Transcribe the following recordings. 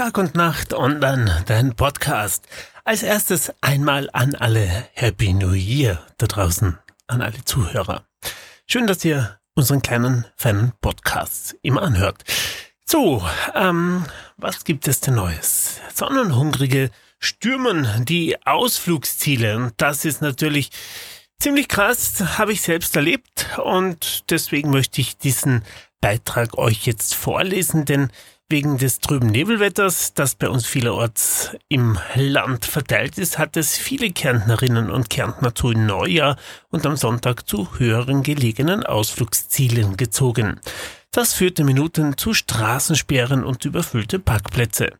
Tag und Nacht online, dein Podcast. Als erstes einmal an alle Happy New Year da draußen, an alle Zuhörer. Schön, dass ihr unseren kleinen, feinen Podcast immer anhört. So, ähm, was gibt es denn Neues? Sonnenhungrige stürmen die Ausflugsziele und das ist natürlich ziemlich krass, habe ich selbst erlebt und deswegen möchte ich diesen Beitrag euch jetzt vorlesen, denn Wegen des trüben Nebelwetters, das bei uns vielerorts im Land verteilt ist, hat es viele Kärntnerinnen und Kärntner zu Neujahr und am Sonntag zu höheren gelegenen Ausflugszielen gezogen. Das führte Minuten zu Straßensperren und überfüllte Parkplätze.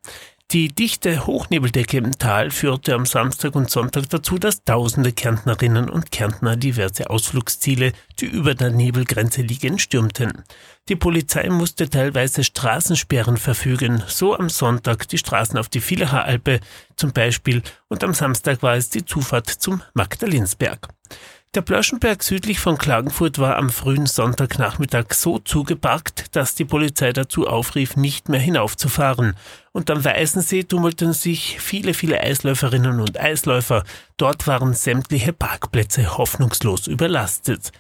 Die dichte Hochnebeldecke im Tal führte am Samstag und Sonntag dazu, dass tausende Kärntnerinnen und Kärntner diverse Ausflugsziele, die über der Nebelgrenze liegen, stürmten. Die Polizei musste teilweise Straßensperren verfügen, so am Sonntag die Straßen auf die Villacher Alpe zum Beispiel und am Samstag war es die Zufahrt zum Magdalensberg. Der Blöschenberg südlich von Klagenfurt war am frühen Sonntagnachmittag so zugeparkt, dass die Polizei dazu aufrief, nicht mehr hinaufzufahren. Und am Weißensee tummelten sich viele, viele Eisläuferinnen und Eisläufer. Dort waren sämtliche Parkplätze hoffnungslos überlastet.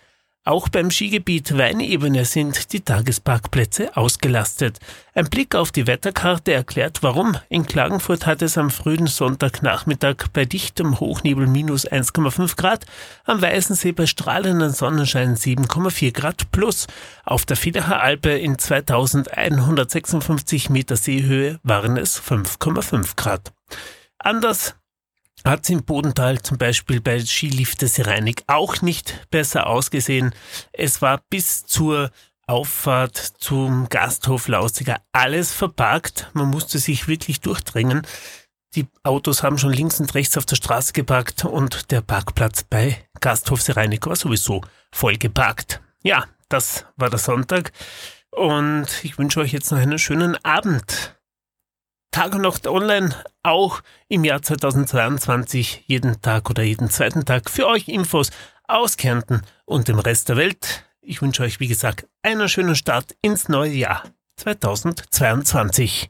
Auch beim Skigebiet Weinebene sind die Tagesparkplätze ausgelastet. Ein Blick auf die Wetterkarte erklärt warum. In Klagenfurt hat es am frühen Sonntagnachmittag bei dichtem Hochnebel minus 1,5 Grad, am Weißensee bei strahlendem Sonnenschein 7,4 Grad plus. Auf der Vidacher Alpe in 2156 Meter Seehöhe waren es 5,5 Grad. Anders hat es im Bodental zum Beispiel bei Skilifte Sereinig auch nicht besser ausgesehen. Es war bis zur Auffahrt zum Gasthof Lausiger alles verparkt. Man musste sich wirklich durchdrängen. Die Autos haben schon links und rechts auf der Straße geparkt und der Parkplatz bei Gasthof Sereinig war sowieso voll geparkt. Ja, das war der Sonntag und ich wünsche euch jetzt noch einen schönen Abend. Tag und Nacht online, auch im Jahr 2022, jeden Tag oder jeden zweiten Tag für euch Infos aus Kärnten und dem Rest der Welt. Ich wünsche euch, wie gesagt, einen schönen Start ins neue Jahr 2022.